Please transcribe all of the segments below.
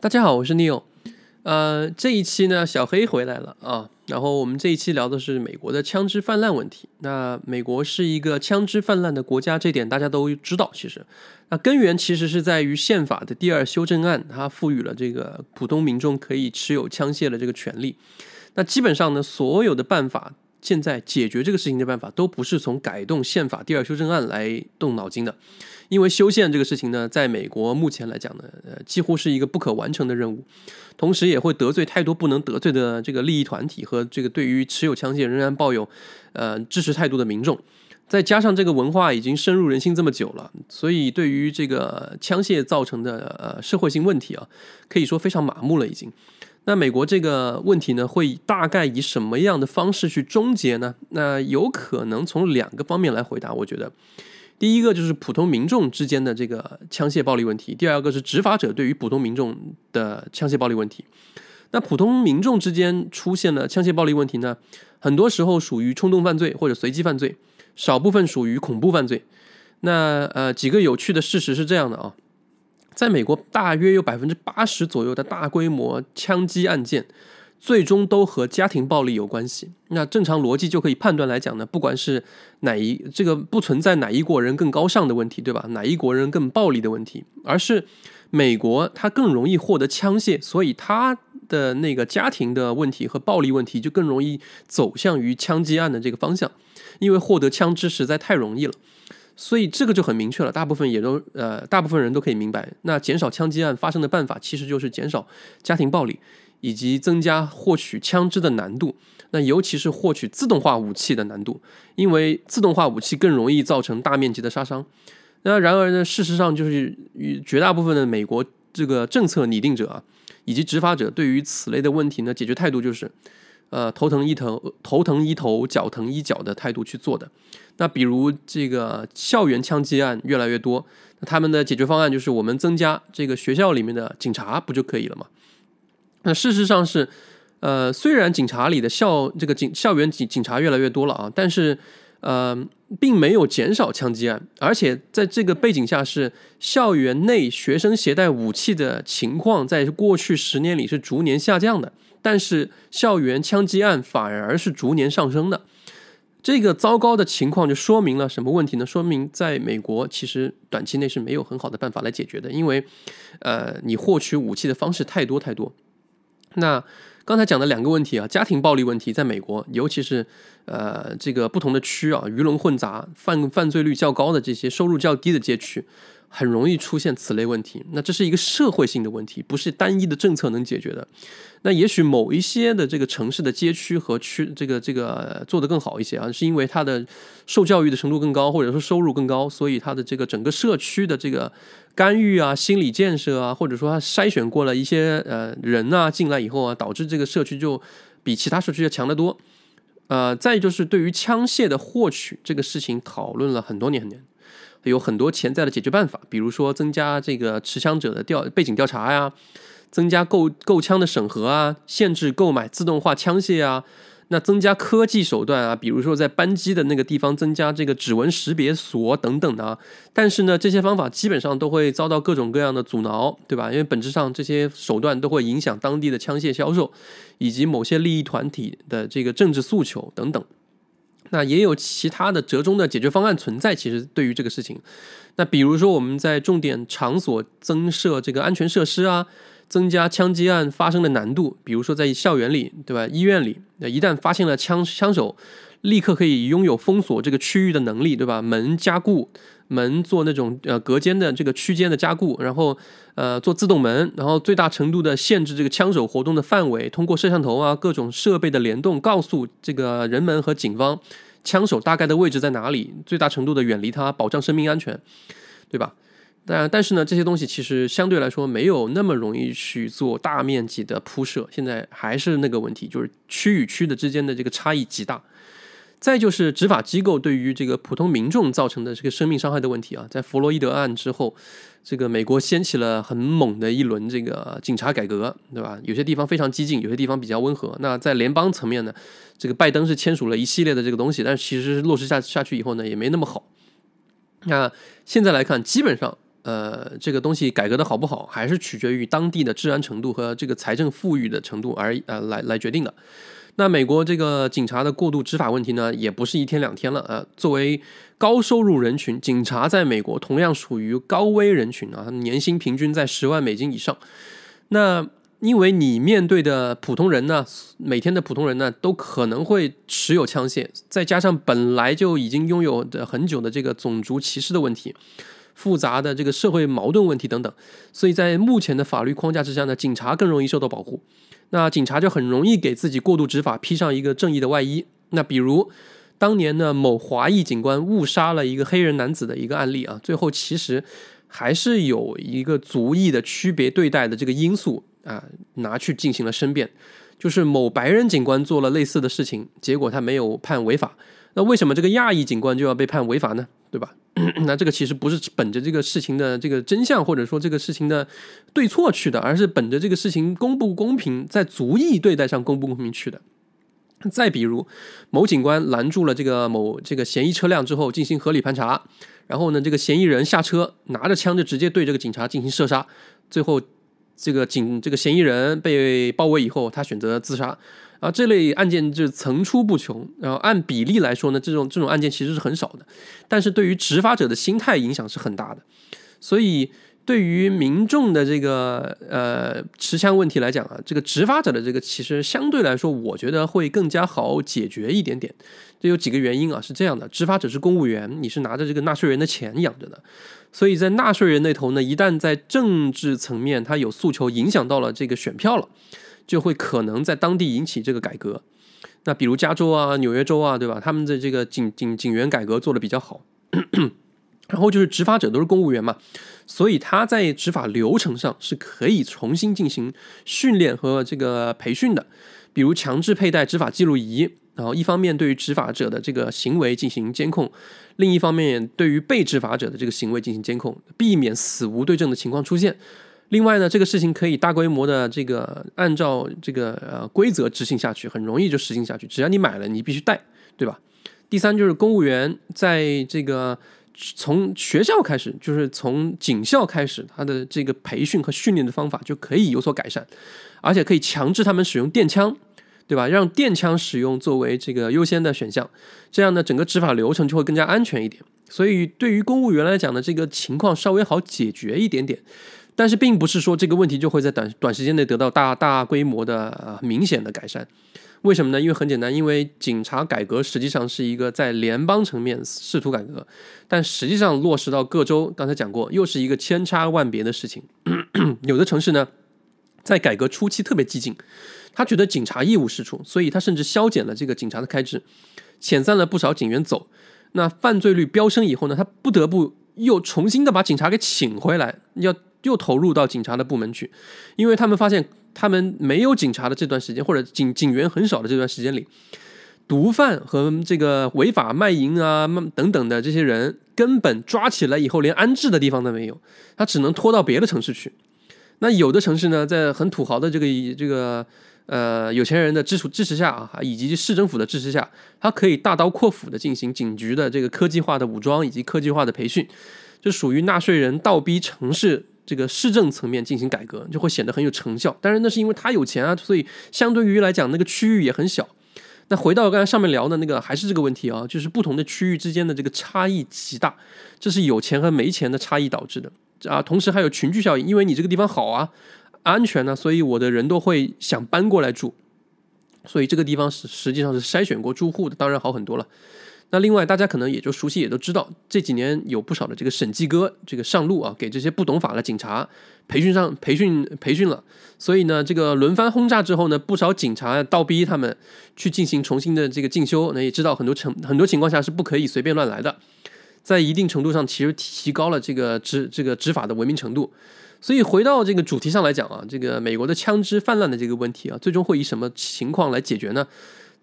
大家好，我是 Neil。呃，这一期呢，小黑回来了啊。然后我们这一期聊的是美国的枪支泛滥问题。那美国是一个枪支泛滥的国家，这点大家都知道。其实，那根源其实是在于宪法的第二修正案，它赋予了这个普通民众可以持有枪械的这个权利。那基本上呢，所有的办法。现在解决这个事情的办法都不是从改动宪法第二修正案来动脑筋的，因为修宪这个事情呢，在美国目前来讲呢，呃，几乎是一个不可完成的任务，同时也会得罪太多不能得罪的这个利益团体和这个对于持有枪械仍然抱有呃支持态度的民众，再加上这个文化已经深入人心这么久了，所以对于这个枪械造成的呃社会性问题啊，可以说非常麻木了已经。那美国这个问题呢，会大概以什么样的方式去终结呢？那有可能从两个方面来回答。我觉得，第一个就是普通民众之间的这个枪械暴力问题；第二个是执法者对于普通民众的枪械暴力问题。那普通民众之间出现了枪械暴力问题呢，很多时候属于冲动犯罪或者随机犯罪，少部分属于恐怖犯罪。那呃，几个有趣的事实是这样的啊。在美国，大约有百分之八十左右的大规模枪击案件，最终都和家庭暴力有关系。那正常逻辑就可以判断来讲呢，不管是哪一这个不存在哪一国人更高尚的问题，对吧？哪一国人更暴力的问题，而是美国它更容易获得枪械，所以它的那个家庭的问题和暴力问题就更容易走向于枪击案的这个方向，因为获得枪支实在太容易了。所以这个就很明确了，大部分也都呃，大部分人都可以明白，那减少枪击案发生的办法，其实就是减少家庭暴力，以及增加获取枪支的难度。那尤其是获取自动化武器的难度，因为自动化武器更容易造成大面积的杀伤。那然而呢，事实上就是与绝大部分的美国这个政策拟定者啊，以及执法者对于此类的问题呢，解决态度就是。呃，头疼医头，头疼医头，脚疼医脚的态度去做的。那比如这个校园枪击案越来越多，他们的解决方案就是我们增加这个学校里面的警察不就可以了吗？那事实上是，呃，虽然警察里的校这个警校园警警察越来越多了啊，但是呃，并没有减少枪击案，而且在这个背景下是校园内学生携带武器的情况在过去十年里是逐年下降的。但是校园枪击案反而是逐年上升的，这个糟糕的情况就说明了什么问题呢？说明在美国其实短期内是没有很好的办法来解决的，因为，呃，你获取武器的方式太多太多。那刚才讲的两个问题啊，家庭暴力问题，在美国，尤其是呃这个不同的区啊，鱼龙混杂、犯犯罪率较高的这些收入较低的街区。很容易出现此类问题，那这是一个社会性的问题，不是单一的政策能解决的。那也许某一些的这个城市的街区和区，这个这个做得更好一些啊，是因为它的受教育的程度更高，或者说收入更高，所以它的这个整个社区的这个干预啊、心理建设啊，或者说它筛选过了一些呃人啊进来以后啊，导致这个社区就比其他社区要强得多。呃，再就是对于枪械的获取这个事情，讨论了很多年很年。有很多潜在的解决办法，比如说增加这个持枪者的调背景调查呀，增加购购枪的审核啊，限制购买自动化枪械啊，那增加科技手段啊，比如说在扳机的那个地方增加这个指纹识别锁等等的啊。但是呢，这些方法基本上都会遭到各种各样的阻挠，对吧？因为本质上这些手段都会影响当地的枪械销售，以及某些利益团体的这个政治诉求等等。那也有其他的折中的解决方案存在。其实对于这个事情，那比如说我们在重点场所增设这个安全设施啊，增加枪击案发生的难度。比如说在校园里，对吧？医院里，那一旦发现了枪枪手，立刻可以拥有封锁这个区域的能力，对吧？门加固。门做那种呃隔间的这个区间的加固，然后呃做自动门，然后最大程度的限制这个枪手活动的范围，通过摄像头啊各种设备的联动，告诉这个人们和警方枪手大概的位置在哪里，最大程度的远离他，保障生命安全，对吧？但但是呢，这些东西其实相对来说没有那么容易去做大面积的铺设，现在还是那个问题，就是区与区的之间的这个差异极大。再就是执法机构对于这个普通民众造成的这个生命伤害的问题啊，在弗洛伊德案之后，这个美国掀起了很猛的一轮这个警察改革，对吧？有些地方非常激进，有些地方比较温和。那在联邦层面呢，这个拜登是签署了一系列的这个东西，但是其实落实下下去以后呢，也没那么好。那现在来看，基本上呃，这个东西改革的好不好，还是取决于当地的治安程度和这个财政富裕的程度而呃来来决定的。那美国这个警察的过度执法问题呢，也不是一天两天了啊。作为高收入人群，警察在美国同样属于高危人群啊，年薪平均在十万美金以上。那因为你面对的普通人呢，每天的普通人呢，都可能会持有枪械，再加上本来就已经拥有的很久的这个种族歧视的问题。复杂的这个社会矛盾问题等等，所以在目前的法律框架之下呢，警察更容易受到保护。那警察就很容易给自己过度执法披上一个正义的外衣。那比如当年呢，某华裔警官误杀了一个黑人男子的一个案例啊，最后其实还是有一个族裔的区别对待的这个因素啊，拿去进行了申辩，就是某白人警官做了类似的事情，结果他没有判违法。那为什么这个亚裔警官就要被判违法呢？对吧？那这个其实不是本着这个事情的这个真相，或者说这个事情的对错去的，而是本着这个事情公不公平，在足以对待上公不公平去的。再比如，某警官拦住了这个某这个嫌疑车辆之后进行合理盘查，然后呢，这个嫌疑人下车拿着枪就直接对这个警察进行射杀，最后这个警这个嫌疑人被包围以后，他选择自杀。啊，这类案件就层出不穷。然后按比例来说呢，这种这种案件其实是很少的，但是对于执法者的心态影响是很大的。所以对于民众的这个呃持枪问题来讲啊，这个执法者的这个其实相对来说，我觉得会更加好解决一点点。这有几个原因啊，是这样的：执法者是公务员，你是拿着这个纳税人的钱养着的，所以在纳税人那头呢，一旦在政治层面他有诉求，影响到了这个选票了。就会可能在当地引起这个改革，那比如加州啊、纽约州啊，对吧？他们的这个警警警员改革做的比较好，然后就是执法者都是公务员嘛，所以他在执法流程上是可以重新进行训练和这个培训的，比如强制佩戴执法记录仪，然后一方面对于执法者的这个行为进行监控，另一方面对于被执法者的这个行为进行监控，避免死无对证的情况出现。另外呢，这个事情可以大规模的这个按照这个呃规则执行下去，很容易就实行下去。只要你买了，你必须带，对吧？第三就是公务员在这个从学校开始，就是从警校开始，他的这个培训和训练的方法就可以有所改善，而且可以强制他们使用电枪，对吧？让电枪使用作为这个优先的选项，这样呢，整个执法流程就会更加安全一点。所以对于公务员来讲呢，这个情况稍微好解决一点点。但是并不是说这个问题就会在短短时间内得到大大规模的明显的改善，为什么呢？因为很简单，因为警察改革实际上是一个在联邦层面试图改革，但实际上落实到各州，刚才讲过，又是一个千差万别的事情。有的城市呢，在改革初期特别激进，他觉得警察一无是处，所以他甚至削减了这个警察的开支，遣散了不少警员走。那犯罪率飙升以后呢，他不得不又重新的把警察给请回来，要。又投入到警察的部门去，因为他们发现，他们没有警察的这段时间，或者警警员很少的这段时间里，毒贩和这个违法卖淫啊、等等的这些人，根本抓起来以后连安置的地方都没有，他只能拖到别的城市去。那有的城市呢，在很土豪的这个这个呃有钱人的支持支持下啊，以及市政府的支持下，他可以大刀阔斧的进行警局的这个科技化的武装以及科技化的培训，就属于纳税人倒逼城市。这个市政层面进行改革，就会显得很有成效。当然，那是因为他有钱啊，所以相对于来讲，那个区域也很小。那回到刚才上面聊的那个，还是这个问题啊，就是不同的区域之间的这个差异极大，这是有钱和没钱的差异导致的啊。同时还有群聚效应，因为你这个地方好啊，安全呢，所以我的人都会想搬过来住。所以这个地方是实际上是筛选过住户的，当然好很多了。那另外，大家可能也就熟悉，也都知道，这几年有不少的这个审计哥这个上路啊，给这些不懂法的警察培训上培训培训了。所以呢，这个轮番轰炸之后呢，不少警察倒逼他们去进行重新的这个进修。那也知道很多程很多情况下是不可以随便乱来的，在一定程度上其实提高了这个执这个执法的文明程度。所以回到这个主题上来讲啊，这个美国的枪支泛滥的这个问题啊，最终会以什么情况来解决呢？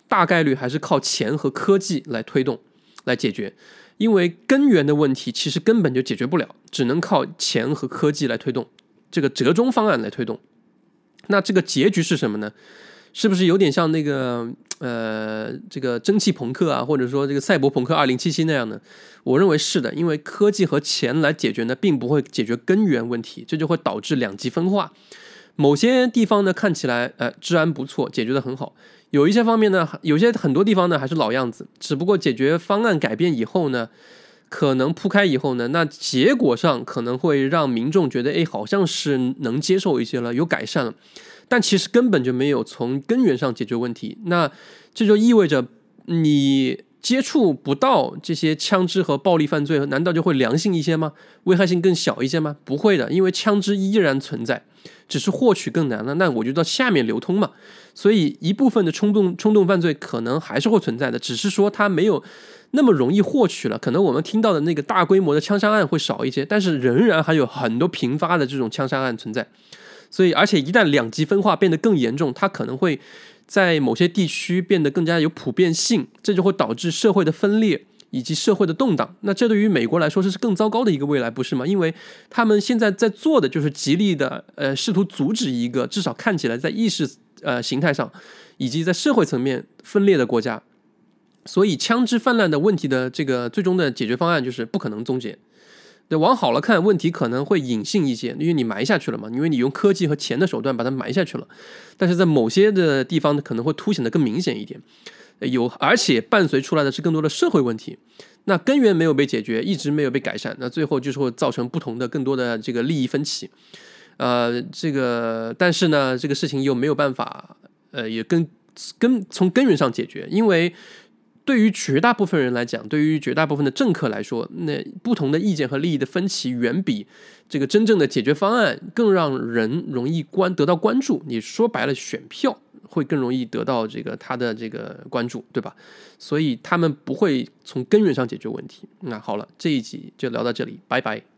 大概率还是靠钱和科技来推动、来解决，因为根源的问题其实根本就解决不了，只能靠钱和科技来推动这个折中方案来推动。那这个结局是什么呢？是不是有点像那个呃这个蒸汽朋克啊，或者说这个赛博朋克二零七七那样的？我认为是的，因为科技和钱来解决呢，并不会解决根源问题，这就会导致两极分化。某些地方呢看起来呃治安不错，解决的很好；有一些方面呢，有些很多地方呢还是老样子，只不过解决方案改变以后呢。可能铺开以后呢，那结果上可能会让民众觉得，哎，好像是能接受一些了，有改善了，但其实根本就没有从根源上解决问题。那这就意味着你接触不到这些枪支和暴力犯罪，难道就会良性一些吗？危害性更小一些吗？不会的，因为枪支依然存在，只是获取更难了。那我就到下面流通嘛。所以一部分的冲动冲动犯罪可能还是会存在的，只是说它没有。那么容易获取了，可能我们听到的那个大规模的枪杀案会少一些，但是仍然还有很多频发的这种枪杀案存在。所以，而且一旦两极分化变得更严重，它可能会在某些地区变得更加有普遍性，这就会导致社会的分裂以及社会的动荡。那这对于美国来说，这是更糟糕的一个未来，不是吗？因为他们现在在做的就是极力的呃，试图阻止一个至少看起来在意识呃形态上以及在社会层面分裂的国家。所以，枪支泛滥的问题的这个最终的解决方案就是不可能终结。对，往好了看，问题可能会隐性一些，因为你埋下去了嘛，因为你用科技和钱的手段把它埋下去了。但是在某些的地方，可能会凸显的更明显一点。有，而且伴随出来的是更多的社会问题。那根源没有被解决，一直没有被改善，那最后就是会造成不同的更多的这个利益分歧。呃，这个，但是呢，这个事情又没有办法，呃，也根根从根源上解决，因为。对于绝大部分人来讲，对于绝大部分的政客来说，那不同的意见和利益的分歧，远比这个真正的解决方案更让人容易关得到关注。你说白了，选票会更容易得到这个他的这个关注，对吧？所以他们不会从根源上解决问题。那好了，这一集就聊到这里，拜拜。